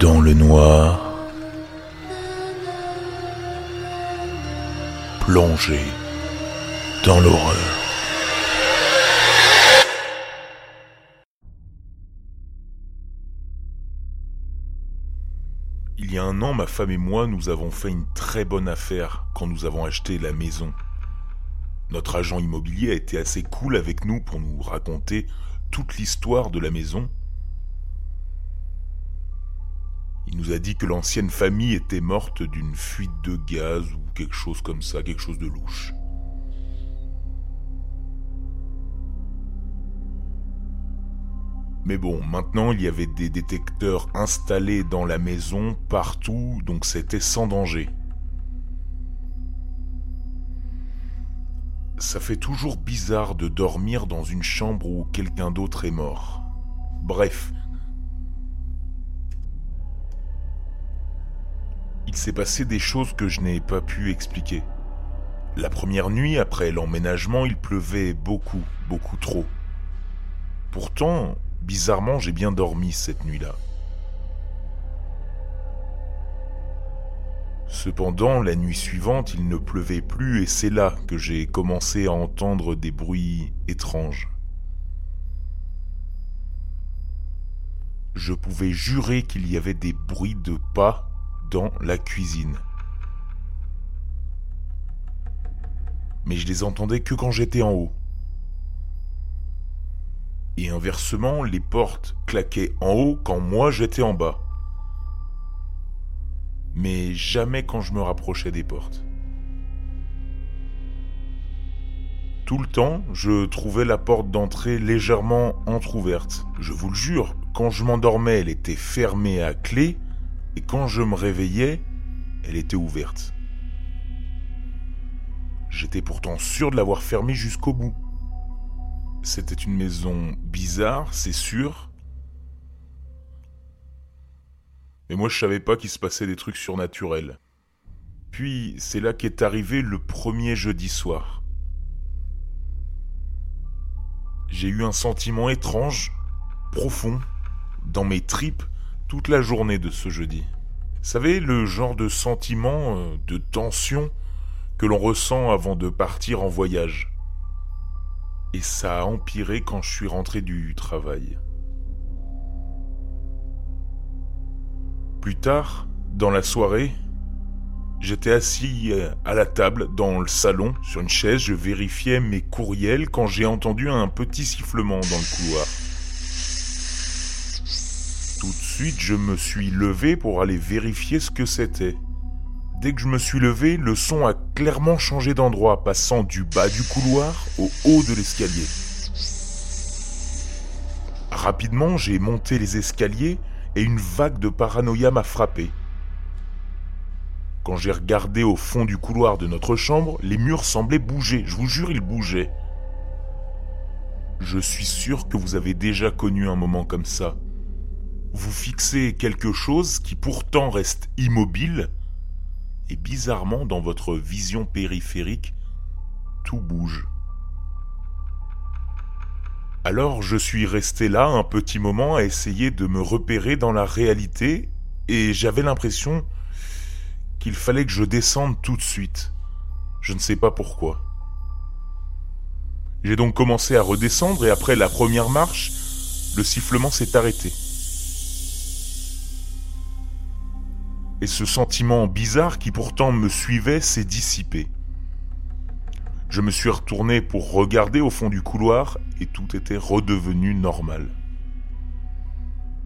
dans le noir, plongé dans l'horreur. Il y a un an, ma femme et moi, nous avons fait une très bonne affaire quand nous avons acheté la maison. Notre agent immobilier a été assez cool avec nous pour nous raconter toute l'histoire de la maison nous a dit que l'ancienne famille était morte d'une fuite de gaz ou quelque chose comme ça, quelque chose de louche. Mais bon, maintenant il y avait des détecteurs installés dans la maison partout, donc c'était sans danger. Ça fait toujours bizarre de dormir dans une chambre où quelqu'un d'autre est mort. Bref, s'est passé des choses que je n'ai pas pu expliquer. La première nuit, après l'emménagement, il pleuvait beaucoup, beaucoup trop. Pourtant, bizarrement, j'ai bien dormi cette nuit-là. Cependant, la nuit suivante, il ne pleuvait plus et c'est là que j'ai commencé à entendre des bruits étranges. Je pouvais jurer qu'il y avait des bruits de pas dans la cuisine. Mais je les entendais que quand j'étais en haut. Et inversement, les portes claquaient en haut quand moi j'étais en bas. Mais jamais quand je me rapprochais des portes. Tout le temps, je trouvais la porte d'entrée légèrement entr'ouverte. Je vous le jure, quand je m'endormais, elle était fermée à clé et quand je me réveillais, elle était ouverte. J'étais pourtant sûr de l'avoir fermée jusqu'au bout. C'était une maison bizarre, c'est sûr. Mais moi je savais pas qu'il se passait des trucs surnaturels. Puis c'est là qu'est arrivé le premier jeudi soir. J'ai eu un sentiment étrange, profond, dans mes tripes, toute la journée de ce jeudi. Savez, le genre de sentiment euh, de tension que l'on ressent avant de partir en voyage. Et ça a empiré quand je suis rentré du travail. Plus tard, dans la soirée, j'étais assis euh, à la table dans le salon sur une chaise, je vérifiais mes courriels quand j'ai entendu un petit sifflement dans le couloir. Tout de suite, je me suis levé pour aller vérifier ce que c'était. Dès que je me suis levé, le son a clairement changé d'endroit, passant du bas du couloir au haut de l'escalier. Rapidement, j'ai monté les escaliers et une vague de paranoïa m'a frappé. Quand j'ai regardé au fond du couloir de notre chambre, les murs semblaient bouger, je vous jure, ils bougeaient. Je suis sûr que vous avez déjà connu un moment comme ça vous fixez quelque chose qui pourtant reste immobile, et bizarrement dans votre vision périphérique, tout bouge. Alors je suis resté là un petit moment à essayer de me repérer dans la réalité, et j'avais l'impression qu'il fallait que je descende tout de suite. Je ne sais pas pourquoi. J'ai donc commencé à redescendre et après la première marche, le sifflement s'est arrêté. Et ce sentiment bizarre qui pourtant me suivait s'est dissipé. Je me suis retourné pour regarder au fond du couloir et tout était redevenu normal.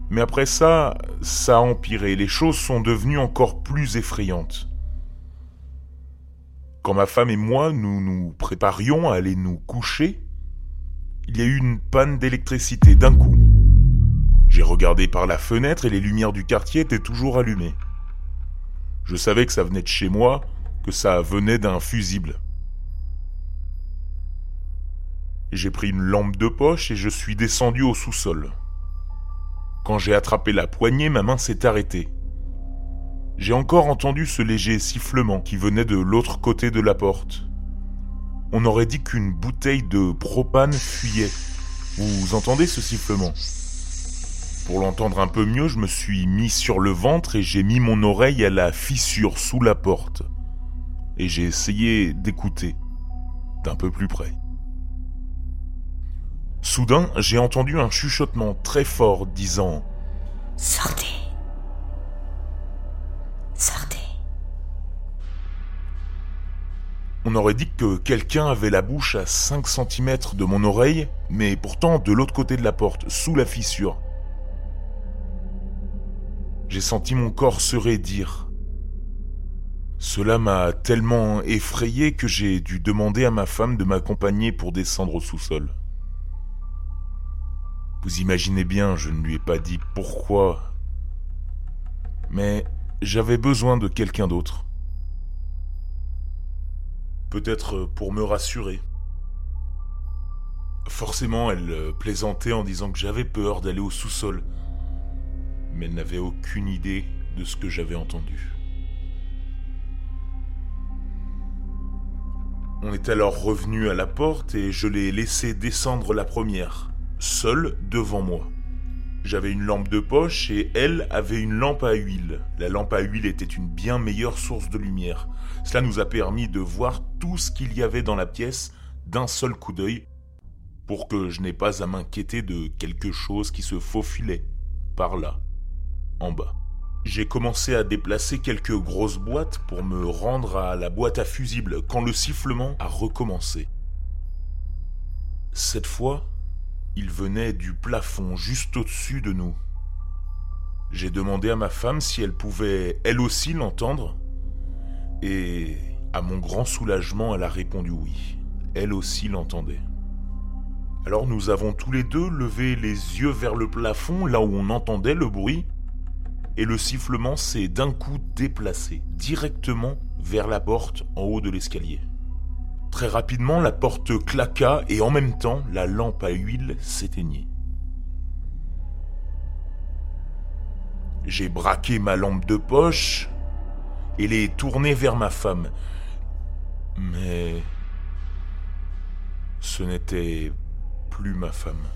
Mais après ça, ça a empiré, les choses sont devenues encore plus effrayantes. Quand ma femme et moi nous nous préparions à aller nous coucher, il y a eu une panne d'électricité d'un coup. J'ai regardé par la fenêtre et les lumières du quartier étaient toujours allumées. Je savais que ça venait de chez moi, que ça venait d'un fusible. J'ai pris une lampe de poche et je suis descendu au sous-sol. Quand j'ai attrapé la poignée, ma main s'est arrêtée. J'ai encore entendu ce léger sifflement qui venait de l'autre côté de la porte. On aurait dit qu'une bouteille de propane fuyait. Vous entendez ce sifflement? Pour l'entendre un peu mieux, je me suis mis sur le ventre et j'ai mis mon oreille à la fissure sous la porte. Et j'ai essayé d'écouter d'un peu plus près. Soudain, j'ai entendu un chuchotement très fort disant ⁇ Sortez Sortez !⁇ On aurait dit que quelqu'un avait la bouche à 5 cm de mon oreille, mais pourtant de l'autre côté de la porte, sous la fissure. J'ai senti mon corps se raidir. Cela m'a tellement effrayé que j'ai dû demander à ma femme de m'accompagner pour descendre au sous-sol. Vous imaginez bien, je ne lui ai pas dit pourquoi, mais j'avais besoin de quelqu'un d'autre. Peut-être pour me rassurer. Forcément, elle plaisantait en disant que j'avais peur d'aller au sous-sol, mais elle n'avait aucune idée de ce que j'avais entendu. On est alors revenu à la porte et je l'ai laissé descendre la première, seule devant moi. J'avais une lampe de poche et elle avait une lampe à huile. La lampe à huile était une bien meilleure source de lumière. Cela nous a permis de voir tout ce qu'il y avait dans la pièce d'un seul coup d'œil pour que je n'ai pas à m'inquiéter de quelque chose qui se faufilait par là, en bas. J'ai commencé à déplacer quelques grosses boîtes pour me rendre à la boîte à fusibles quand le sifflement a recommencé. Cette fois, il venait du plafond juste au-dessus de nous. J'ai demandé à ma femme si elle pouvait elle aussi l'entendre et à mon grand soulagement elle a répondu oui. Elle aussi l'entendait. Alors nous avons tous les deux levé les yeux vers le plafond là où on entendait le bruit et le sifflement s'est d'un coup déplacé directement vers la porte en haut de l'escalier. Très rapidement, la porte claqua et en même temps, la lampe à huile s'éteignit. J'ai braqué ma lampe de poche et l'ai tournée vers ma femme. Mais ce n'était plus ma femme.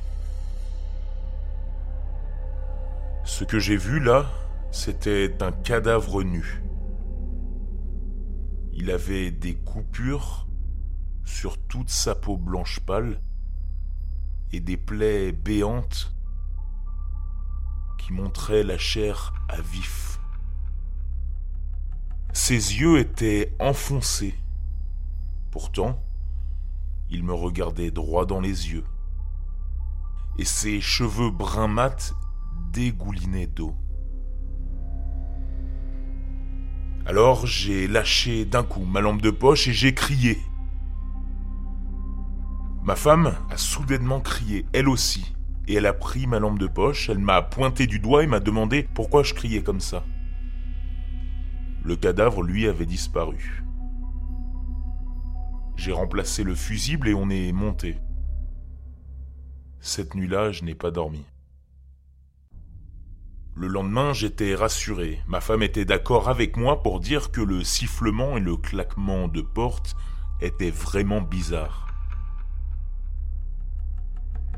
Ce que j'ai vu là, c'était un cadavre nu. Il avait des coupures sur toute sa peau blanche pâle et des plaies béantes qui montraient la chair à vif. Ses yeux étaient enfoncés. Pourtant, il me regardait droit dans les yeux. Et ses cheveux brun mat dégoulinaient d'eau. Alors j'ai lâché d'un coup ma lampe de poche et j'ai crié. Ma femme a soudainement crié, elle aussi, et elle a pris ma lampe de poche, elle m'a pointé du doigt et m'a demandé pourquoi je criais comme ça. Le cadavre, lui, avait disparu. J'ai remplacé le fusible et on est monté. Cette nuit-là, je n'ai pas dormi. Le lendemain, j'étais rassuré. Ma femme était d'accord avec moi pour dire que le sifflement et le claquement de porte étaient vraiment bizarres.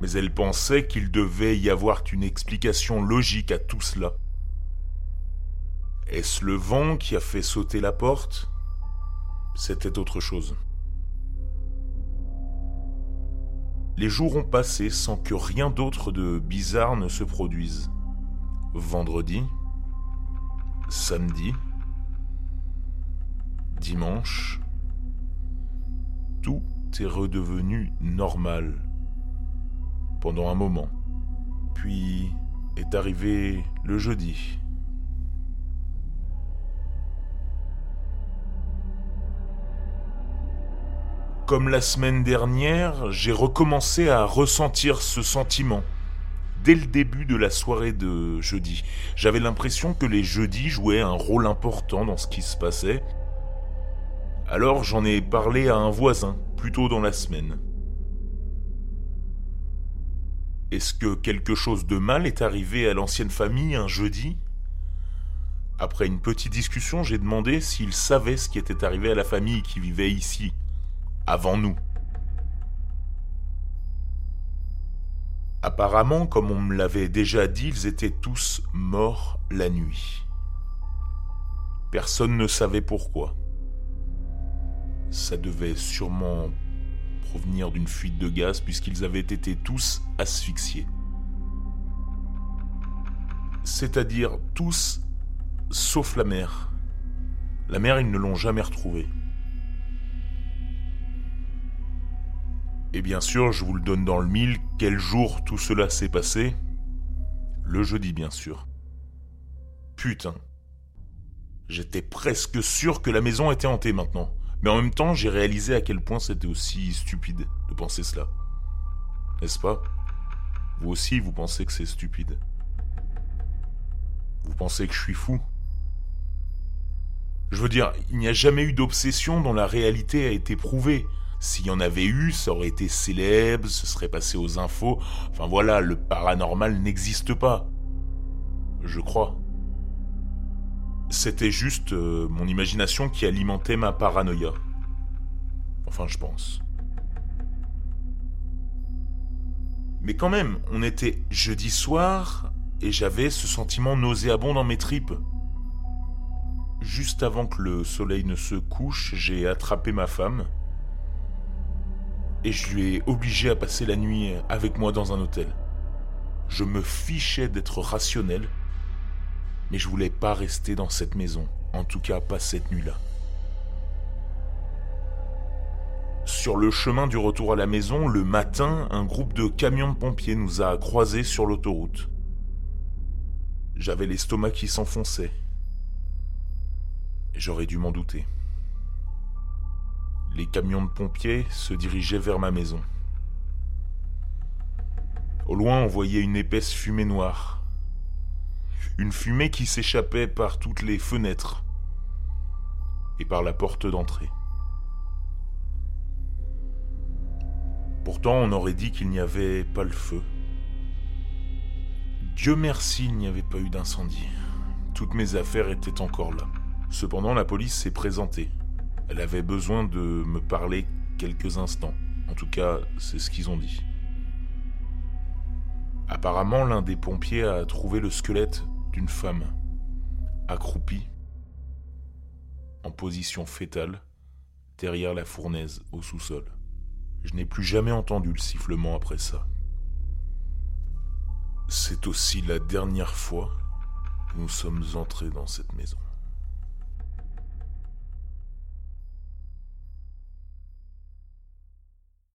Mais elle pensait qu'il devait y avoir une explication logique à tout cela. Est-ce le vent qui a fait sauter la porte? C'était autre chose. Les jours ont passé sans que rien d'autre de bizarre ne se produise vendredi, samedi, dimanche, tout est redevenu normal pendant un moment. Puis est arrivé le jeudi. Comme la semaine dernière, j'ai recommencé à ressentir ce sentiment dès le début de la soirée de jeudi. J'avais l'impression que les jeudis jouaient un rôle important dans ce qui se passait. Alors j'en ai parlé à un voisin, plus tôt dans la semaine. Est-ce que quelque chose de mal est arrivé à l'ancienne famille un jeudi? Après une petite discussion, j'ai demandé s'il savait ce qui était arrivé à la famille qui vivait ici, avant nous. Apparemment, comme on me l'avait déjà dit, ils étaient tous morts la nuit. Personne ne savait pourquoi. Ça devait sûrement provenir d'une fuite de gaz puisqu'ils avaient été tous asphyxiés. C'est-à-dire tous sauf la mère. La mère, ils ne l'ont jamais retrouvée. Et bien sûr, je vous le donne dans le mille, quel jour tout cela s'est passé? Le jeudi, bien sûr. Putain. J'étais presque sûr que la maison était hantée maintenant. Mais en même temps, j'ai réalisé à quel point c'était aussi stupide de penser cela. N'est-ce pas? Vous aussi, vous pensez que c'est stupide. Vous pensez que je suis fou? Je veux dire, il n'y a jamais eu d'obsession dont la réalité a été prouvée. S'il y en avait eu, ça aurait été célèbre, ce serait passé aux infos. Enfin voilà, le paranormal n'existe pas. Je crois. C'était juste euh, mon imagination qui alimentait ma paranoïa. Enfin, je pense. Mais quand même, on était jeudi soir et j'avais ce sentiment nauséabond dans mes tripes. Juste avant que le soleil ne se couche, j'ai attrapé ma femme et je lui ai obligé à passer la nuit avec moi dans un hôtel. Je me fichais d'être rationnel mais je voulais pas rester dans cette maison, en tout cas pas cette nuit-là. Sur le chemin du retour à la maison, le matin, un groupe de camions de pompiers nous a croisés sur l'autoroute. J'avais l'estomac qui s'enfonçait. J'aurais dû m'en douter. Les camions de pompiers se dirigeaient vers ma maison. Au loin, on voyait une épaisse fumée noire, une fumée qui s'échappait par toutes les fenêtres et par la porte d'entrée. Pourtant, on aurait dit qu'il n'y avait pas le feu. Dieu merci, il n'y avait pas eu d'incendie. Toutes mes affaires étaient encore là. Cependant, la police s'est présentée. Elle avait besoin de me parler quelques instants. En tout cas, c'est ce qu'ils ont dit. Apparemment, l'un des pompiers a trouvé le squelette d'une femme accroupie en position fétale derrière la fournaise au sous-sol. Je n'ai plus jamais entendu le sifflement après ça. C'est aussi la dernière fois que nous sommes entrés dans cette maison.